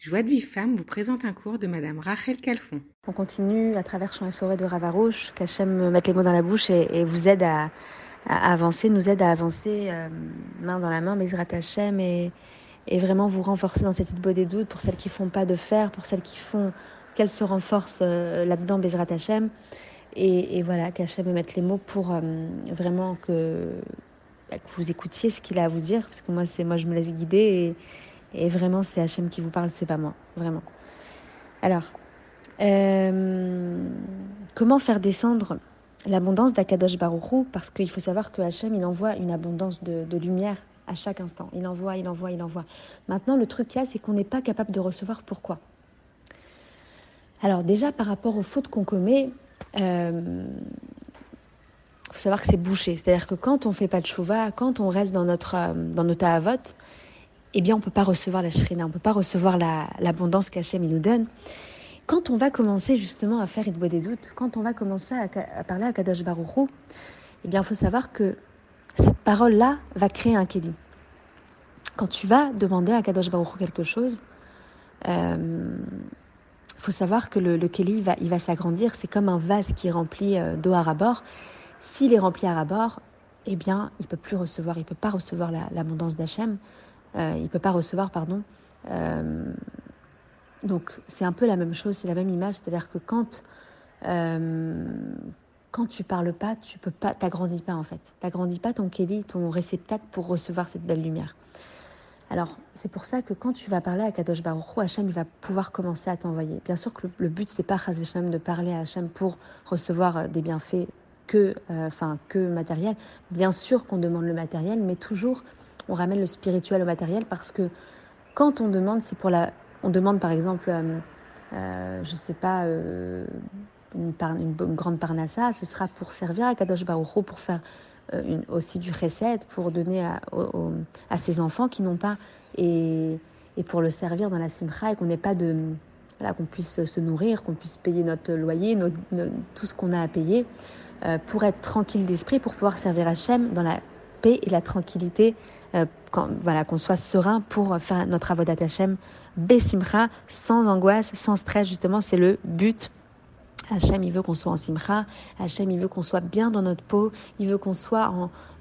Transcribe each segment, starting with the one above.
Joie de Vie Femme vous présente un cours de Madame Rachel Calfon. On continue à travers champs et forêts de Ravarouche, qu'Hachem mette les mots dans la bouche et, vous aide à, avancer, nous aide à avancer euh, main dans la main, Bezrat Hachem, et, et vraiment vous renforcer dans cette idée des doutes pour celles qui font pas de fer, pour celles qui font, qu'elles se renforcent euh, là-dedans, Bezrat Hachem. Et, voilà, qu'Hachem mette les mots pour euh, vraiment que, bah, que, vous écoutiez ce qu'il a à vous dire, parce que moi, moi je me laisse guider et et vraiment, c'est Hachem qui vous parle, c'est pas moi, vraiment. Alors, euh, comment faire descendre l'abondance d'Akadosh Baruchou Parce qu'il faut savoir que Hachem, il envoie une abondance de, lumière à chaque instant. Il envoie, il envoie, il envoie. Maintenant, le truc qu'il y a, c'est qu'on n'est pas capable de recevoir. Pourquoi? Alors, déjà, par rapport aux fautes qu'on commet, il euh, faut savoir que c'est bouché. C'est-à-dire que quand on fait pas de chouva, quand on reste dans notre, euh, dans notre avot, eh bien, on ne peut pas recevoir la shrina, on ne peut pas recevoir l'abondance la, qu'Hachem nous donne. Quand on va commencer justement à faire Idbo des doutes, quand on va commencer à, parler à Kadosh Baruchou, eh bien, il faut savoir que cette parole-là va créer un Kéli. Quand tu vas demander à Kadosh Baruchou quelque chose, il euh, faut savoir que le, le Kéli, va, s'agrandir. C'est comme un vase qui est rempli euh, d'eau à rabord. S'il est rempli à rabord, eh bien, il peut plus recevoir, il peut pas recevoir l'abondance d'Hachem. Euh, il peut pas recevoir, pardon. Euh, donc c'est un peu la même chose, c'est la même image, c'est-à-dire que quand euh, quand tu parles pas, tu peux pas, t'agrandis pas en fait, t'agrandis pas ton kéli, ton réceptacle pour recevoir cette belle lumière. Alors c'est pour ça que quand tu vas parler à Kadosh Baruch Hachem il va pouvoir commencer à t'envoyer. Bien sûr que le, but c'est pas de parler à Hachem pour recevoir des bienfaits que, enfin que matériel. Bien sûr qu'on demande le matériel, mais toujours on ramène le spirituel au matériel parce que quand on demande, c'est pour la. On demande par exemple, euh, euh je sais pas, euh, une, grande parnassa, ce sera pour servir à Kadosh Baruch pour faire aussi du recette, pour donner à, ses enfants qui n'ont pas, et, et, pour le servir dans la simcha et qu'on n'ait pas de. Voilà, qu'on puisse se nourrir, qu'on puisse payer notre loyer, tout ce qu'on a à payer, pour être tranquille d'esprit, pour pouvoir servir Hachem dans la paix et la tranquillité, euh, voilà, qu'on soit serein pour faire notre avodat Hashem, besimcha, sans angoisse, sans stress, justement, c'est le but. Hachem, il veut qu'on soit en simcha, Hachem, il veut qu'on soit bien dans notre peau, il veut qu'on soit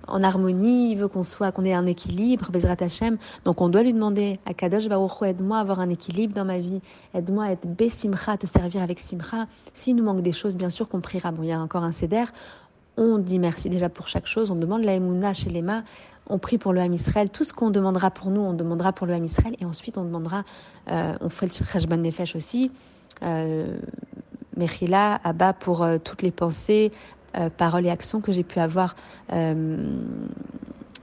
en, harmonie, il veut qu'on soit, qu'on ait un équilibre, Bezrat Hachem. Donc on doit lui demander, à Kadosh Baruch aide-moi à avoir un équilibre dans ma vie, aide-moi à être besimcha, à te servir avec simcha. S'il nous manque des choses, bien sûr qu'on priera. Bon, il y a encore un céder, on dit merci déjà pour chaque chose, on demande la Emouna chez les on prie pour le Ham Israël, tout ce qu'on demandera pour nous, on demandera pour le Ham Israël, et ensuite on demandera, euh, on fait le Cheshban Nefesh aussi, euh, Mechila, Abba pour euh, toutes les pensées, euh, paroles et actions que j'ai pu avoir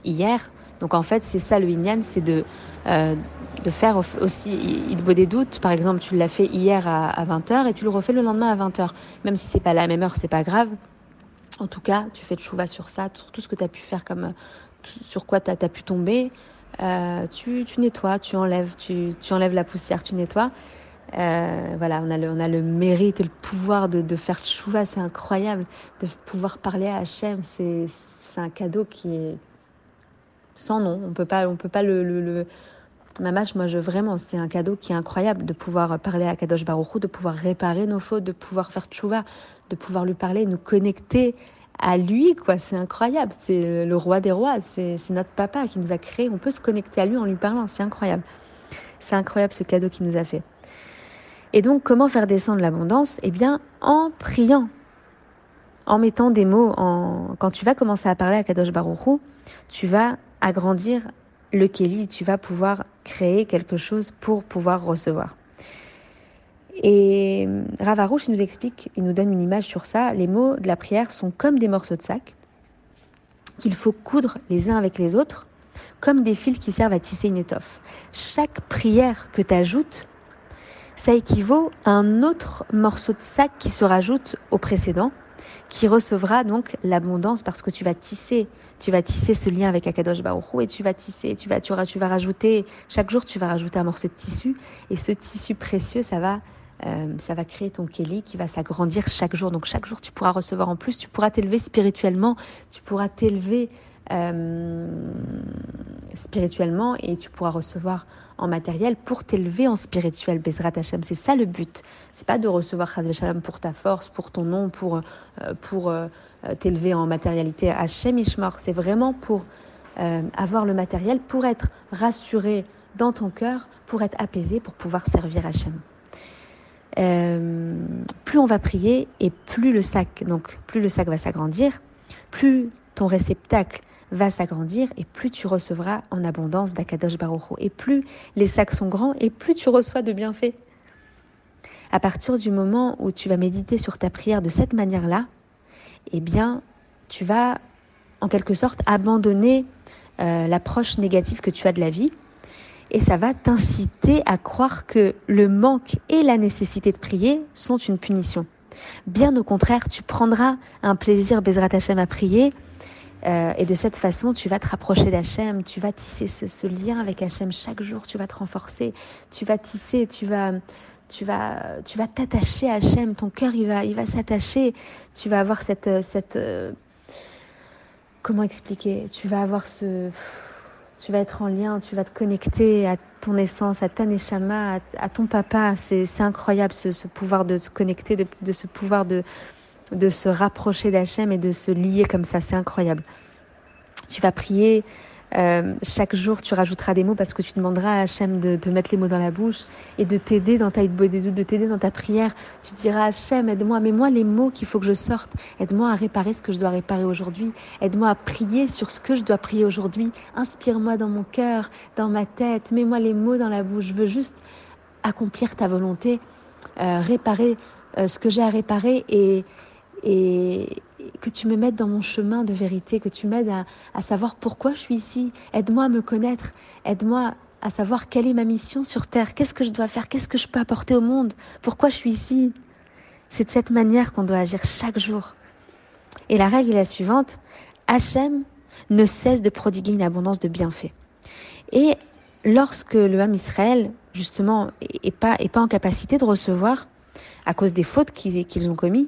hier. Donc en fait, c'est ça le Inyan, c'est de, de faire aussi il vaut des doutes. Par exemple, tu l'as fait hier à, à 20h et tu le refais le lendemain à 20h. Même si c'est pas la même heure, c'est pas grave. En tout cas, tu fais de chouva sur ça, sur tout ce que tu as pu faire, comme sur quoi tu as, pu tomber. Euh, tu, tu, nettoies, tu enlèves, tu, tu, enlèves la poussière, tu nettoies. Euh, voilà, on a, le, on a le mérite et le pouvoir de, de faire chouva, c'est incroyable. De pouvoir parler à Hachem, c'est un cadeau qui est sans nom. On peut pas, on peut pas le, le, le... Mamash, moi, je vraiment, c'est un cadeau qui est incroyable de pouvoir parler à Kadosh Baruch de pouvoir réparer nos fautes, de pouvoir faire tchouva, de pouvoir lui parler, nous connecter à lui, quoi. C'est incroyable. C'est le roi des rois. C'est notre papa qui nous a créés. On peut se connecter à lui en lui parlant. C'est incroyable. C'est incroyable ce cadeau qu'il nous a fait. Et donc, comment faire descendre l'abondance? Eh bien, en priant, en mettant des mots. En... Quand tu vas commencer à parler à Kadosh Baruchou, tu vas agrandir le Kéli. Tu vas pouvoir créer quelque chose pour pouvoir recevoir. Et Ravarouche nous explique, il nous donne une image sur ça. Les mots de la prière sont comme des morceaux de sac qu'il faut coudre les uns avec les autres, comme des fils qui servent à tisser une étoffe. Chaque prière que tu ajoutes, ça équivaut à un autre morceau de sac qui se rajoute au précédent, qui recevra donc l'abondance parce que tu vas tisser, tu vas tisser ce lien avec Akadosh Baruch et tu vas tisser, tu vas, tu, tu vas rajouter, chaque jour tu vas rajouter un morceau de tissu et ce tissu précieux, ça va euh, ça va créer ton Kelly qui va s'agrandir chaque jour. Donc chaque jour, tu pourras recevoir en plus, tu pourras t'élever spirituellement, tu pourras t'élever euh, spirituellement et tu pourras recevoir en matériel pour t'élever en spirituel, Bezrat Hashem. C'est ça le but. C'est pas de recevoir Chazve pour ta force, pour ton nom, pour, euh, pour euh, t'élever en matérialité. Hashem Ishmar, c'est vraiment pour avoir le matériel, pour être rassuré dans ton cœur, pour être apaisé, pour pouvoir servir Hashem. Euh, plus on va prier et plus le sac, donc plus le sac va s'agrandir, plus ton réceptacle va s'agrandir et plus tu recevras en abondance d'Akadosh Baruch Et plus les sacs sont grands et plus tu reçois de bienfaits. À partir du moment où tu vas méditer sur ta prière de cette manière-là, eh bien, tu vas en quelque sorte abandonner euh, l'approche négative que tu as de la vie et ça va t'inciter à croire que le manque et la nécessité de prier sont une punition. Bien au contraire, tu prendras un plaisir, Bezrat Hashem, à prier euh, et de cette façon, tu vas te rapprocher d'Hachem, tu vas tisser ce, lien avec Hachem chaque jour, tu vas te renforcer, tu vas tisser, tu vas, tu vas, tu vas t'attacher à Hachem, ton cœur il va, il va s'attacher, tu vas avoir cette, cette, euh, comment expliquer, tu vas avoir ce, tu vas être en lien, tu vas te connecter à ton essence, à ta neshama, à, ton papa, c'est incroyable ce, pouvoir de se connecter, de, de ce pouvoir de de se rapprocher d'Hachem et de se lier comme ça. C'est incroyable. Tu vas prier. Euh, chaque jour, tu rajouteras des mots parce que tu demanderas à Hachem de, te mettre les mots dans la bouche et de t'aider dans ta de t'aider dans ta prière. Tu diras Hachem, aide-moi, mets-moi les mots qu'il faut que je sorte. Aide-moi à réparer ce que je dois réparer aujourd'hui. Aide-moi à prier sur ce que je dois prier aujourd'hui. Inspire-moi dans mon cœur, dans ma tête. Mets-moi les mots dans la bouche. Je veux juste accomplir ta volonté, euh, réparer euh, ce que j'ai à réparer et, et que tu me mettes dans mon chemin de vérité, que tu m'aides à, savoir pourquoi je suis ici. Aide-moi à me connaître, aide-moi à savoir quelle est ma mission sur Terre, qu'est-ce que je dois faire, qu'est-ce que je peux apporter au monde, pourquoi je suis ici? C'est de cette manière qu'on doit agir chaque jour. Et la règle est la suivante, Hachem ne cesse de prodiguer une abondance de bienfaits. Et lorsque le Ham Israël, justement, est pas, est pas en capacité de recevoir, à cause des fautes qu'ils ont commises,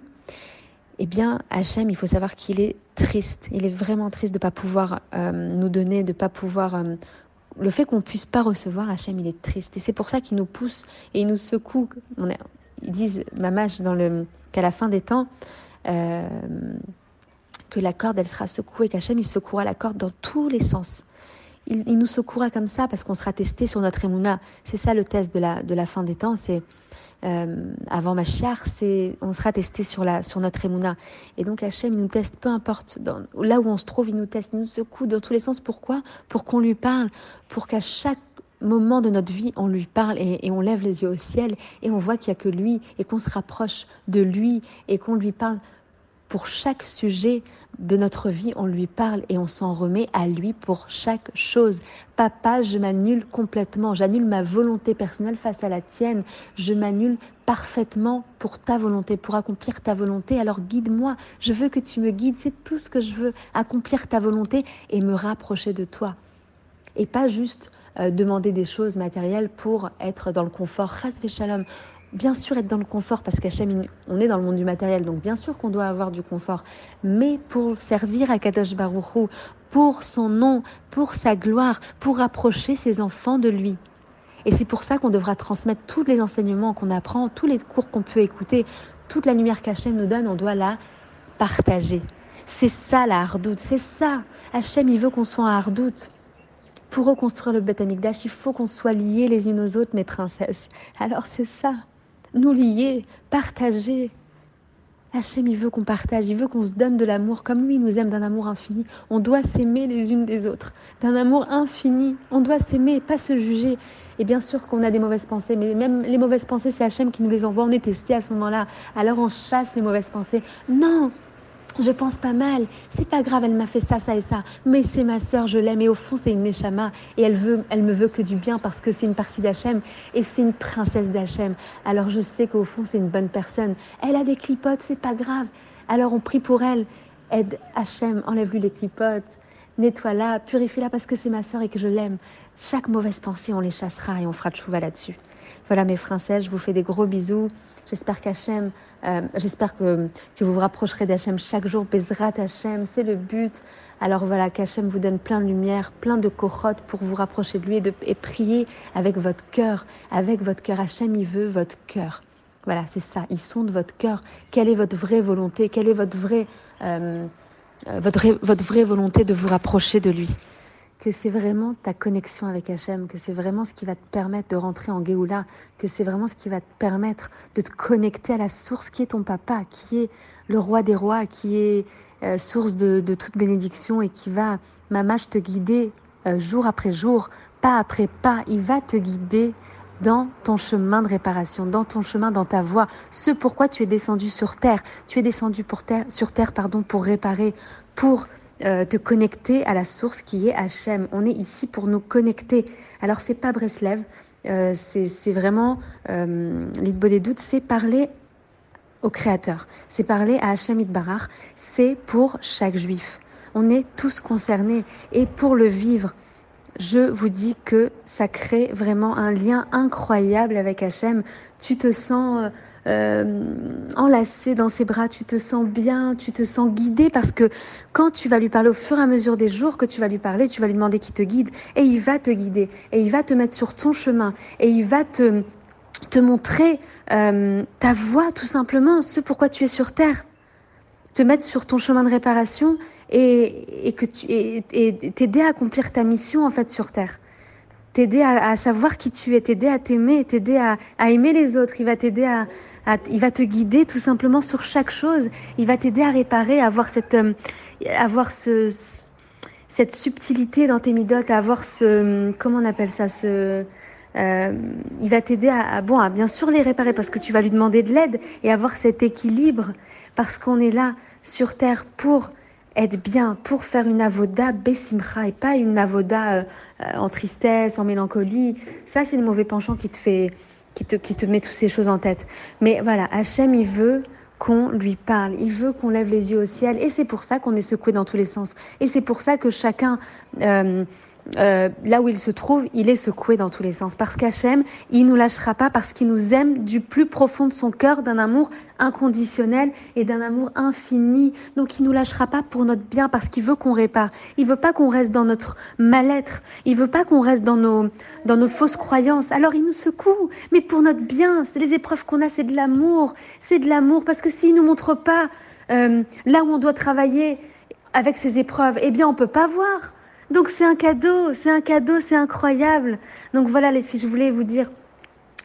eh bien, Hachem, il faut savoir qu'il est triste. Il est vraiment triste de ne pas pouvoir euh, nous donner, de ne pas pouvoir. Euh, le fait qu'on puisse pas recevoir, Hachem, il est triste. Et c'est pour ça qu'il nous pousse et il nous secoue. Ils disent, Mamash, qu'à la fin des temps, euh, que la corde, elle sera secouée, qu'Hachem, il secouera la corde dans tous les sens. Il, il nous secourra comme ça parce qu'on sera testé sur notre émouna. C'est ça le test de la, de la fin des temps, c'est euh, avant Machiar, c'est on sera testé sur la sur notre émouna. Et donc Hachem, il nous teste, peu importe dans, là où on se trouve, il nous teste, il nous secoue dans tous les sens. Pourquoi? Pour qu'on lui parle, pour qu'à chaque moment de notre vie, on lui parle et, et on lève les yeux au ciel et on voit qu'il n'y a que lui et qu'on se rapproche de lui et qu'on lui parle pour chaque sujet de notre vie, on lui parle et on s'en remet à lui pour chaque chose. Papa, je m'annule complètement, j'annule ma volonté personnelle face à la tienne, je m'annule parfaitement pour ta volonté, pour accomplir ta volonté. Alors guide-moi, je veux que tu me guides, c'est tout ce que je veux, accomplir ta volonté et me rapprocher de toi. Et pas juste euh, demander des choses matérielles pour être dans le confort. Chas shalom bien sûr être dans le confort parce qu'Hachem, on est dans le monde du matériel, donc bien sûr qu'on doit avoir du confort, mais pour servir à Kadosh Baruchou, pour son nom, pour sa gloire, pour rapprocher ses enfants de lui. Et c'est pour ça qu'on devra transmettre tous les enseignements qu'on apprend, tous les cours qu'on peut écouter, toute la lumière qu'Hachem nous donne, on doit la partager. C'est ça la hardoute, c'est ça. Hachem, il veut qu'on soit en hardoute. Pour reconstruire le Beth Amikdash, il faut qu'on soit liés les unes aux autres, mes princesses. Alors c'est ça nous lier, partager. Hachem, il veut qu'on partage, il veut qu'on se donne de l'amour comme lui, il nous aime d'un amour infini. On doit s'aimer les unes des autres, d'un amour infini. On doit s'aimer, pas se juger. Et bien sûr qu'on a des mauvaises pensées, mais même les mauvaises pensées, c'est Hachem qui nous les envoie. On est testé à ce moment-là. Alors on chasse les mauvaises pensées. Non, je pense pas mal, c'est pas grave, elle m'a fait ça, ça et ça, mais c'est ma sœur, je l'aime, et au fond c'est une Neshama, et elle, veut, elle me veut que du bien parce que c'est une partie d'Hachem, et c'est une princesse d'Hachem. Alors je sais qu'au fond c'est une bonne personne. Elle a des clipotes, c'est pas grave. Alors on prie pour elle. Aide Hachem, enlève-lui les clipotes, nettoie-la, purifie-la parce que c'est ma sœur et que je l'aime. Chaque mauvaise pensée, on les chassera et on fera de chouva là-dessus. Voilà mes princesses, je vous fais des gros bisous. J'espère qu'Hachem, euh, j'espère que, que, vous vous rapprocherez d'Hachem chaque jour. Bezrat Hachem, c'est le but. Alors voilà, qu'Hachem vous donne plein de lumière, plein de corottes pour vous rapprocher de lui et, prier avec votre cœur. Avec votre cœur. Hachem, il veut votre cœur. Voilà, c'est ça. Ils sonde votre cœur. Quelle est votre vraie volonté? Quelle est votre vraie, euh, euh, votre, votre vraie volonté de vous rapprocher de lui? Que c'est vraiment ta connexion avec Hachem, que c'est vraiment ce qui va te permettre de rentrer en Géoula, que c'est vraiment ce qui va te permettre de te connecter à la source qui est ton papa, qui est le roi des rois, qui est euh, source de, toute bénédiction et qui va, mamache, te guider euh, jour après jour, pas après pas. Il va te guider dans ton chemin de réparation, dans ton chemin, dans ta voie, ce pourquoi tu es descendu sur terre. Tu es descendu pour sur terre pardon, pour réparer, pour euh, te connecter à la source qui est Hachem. On est ici pour nous connecter. Alors c'est pas Breslev, euh, c'est vraiment euh, l'idbo des doutes, c'est parler au Créateur, c'est parler à Hachem Itbarach, c'est pour chaque juif. On est tous concernés et pour le vivre, je vous dis que ça crée vraiment un lien incroyable avec Hachem. Tu te sens euh, euh, enlacé dans ses bras, tu te sens bien, tu te sens guidé parce que quand tu vas lui parler au fur et à mesure des jours que tu vas lui parler, tu vas lui demander qu'il te guide et il va te guider et il va te mettre sur ton chemin et il va te te montrer euh, ta voie tout simplement, ce pourquoi tu es sur terre, te mettre sur ton chemin de réparation et, et que tu et t'aider à accomplir ta mission en fait sur terre t'aider à, savoir qui tu es, t'aider à t'aimer, t'aider à, à, aimer les autres. Il va t'aider à, il va te guider tout simplement sur chaque chose. Il va t'aider à réparer, à avoir cette, euh, avoir ce, cette subtilité dans tes midotes, à avoir ce, comment on appelle ça, ce, euh, il va t'aider à, bon, à bien sûr les réparer parce que tu vas lui demander de l'aide et avoir cet équilibre parce qu'on est là sur terre pour être bien pour faire une avoda besimcha et pas une avoda euh, en tristesse, en mélancolie. Ça, c'est le mauvais penchant qui te fait, qui te, qui te met toutes ces choses en tête. Mais voilà, Hachem, il veut qu'on lui parle, il veut qu'on lève les yeux au ciel et c'est pour ça qu'on est secoué dans tous les sens. Et c'est pour ça que chacun... Euh, euh, là où il se trouve, il est secoué dans tous les sens. Parce qu'Hachem, il nous lâchera pas parce qu'il nous aime du plus profond de son cœur, d'un amour inconditionnel et d'un amour infini. Donc il nous lâchera pas pour notre bien parce qu'il veut qu'on répare. Il veut pas qu'on reste dans notre mal-être. Il veut pas qu'on reste dans nos, dans nos fausses croyances. Alors il nous secoue, mais pour notre bien. C'est les épreuves qu'on a, c'est de l'amour. C'est de l'amour parce que s'il nous montre pas euh, là où on doit travailler avec ces épreuves, eh bien on peut pas voir. Donc c'est un cadeau, c'est un cadeau, c'est incroyable. Donc voilà les filles, je voulais vous dire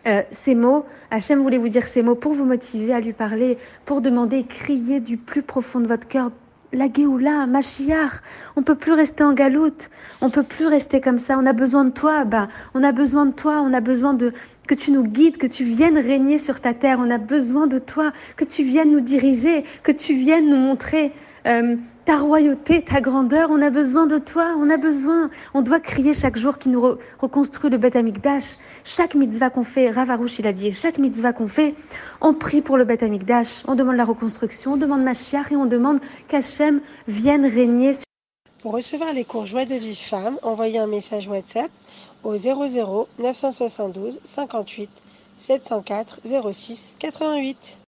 euh, ces mots. Hachem voulait vous dire ces mots pour vous motiver à lui parler, pour demander, crier du plus profond de votre cœur. La Géoula, Machiar, on peut plus rester en galoute, on peut plus rester comme ça. On a besoin de toi, bah, on a besoin de toi, on a besoin de que tu nous guides, que tu viennes régner sur ta terre. On a besoin de toi, que tu viennes nous diriger, que tu viennes nous montrer euh, ta royauté, ta grandeur, on a besoin de toi, on a besoin. On doit crier chaque jour qui nous re reconstruit le Beth Amikdash. Chaque mitzvah qu'on fait, Ravarouche il a dit, chaque mitzvah qu'on fait, on prie pour le Beth Amikdash, on demande la reconstruction, on demande Mashiach et on demande qu'Hachem vienne régner. Sur... Pour recevoir les cours Joie de vie femme, envoyez un message WhatsApp au 00 972 58 704 06 88.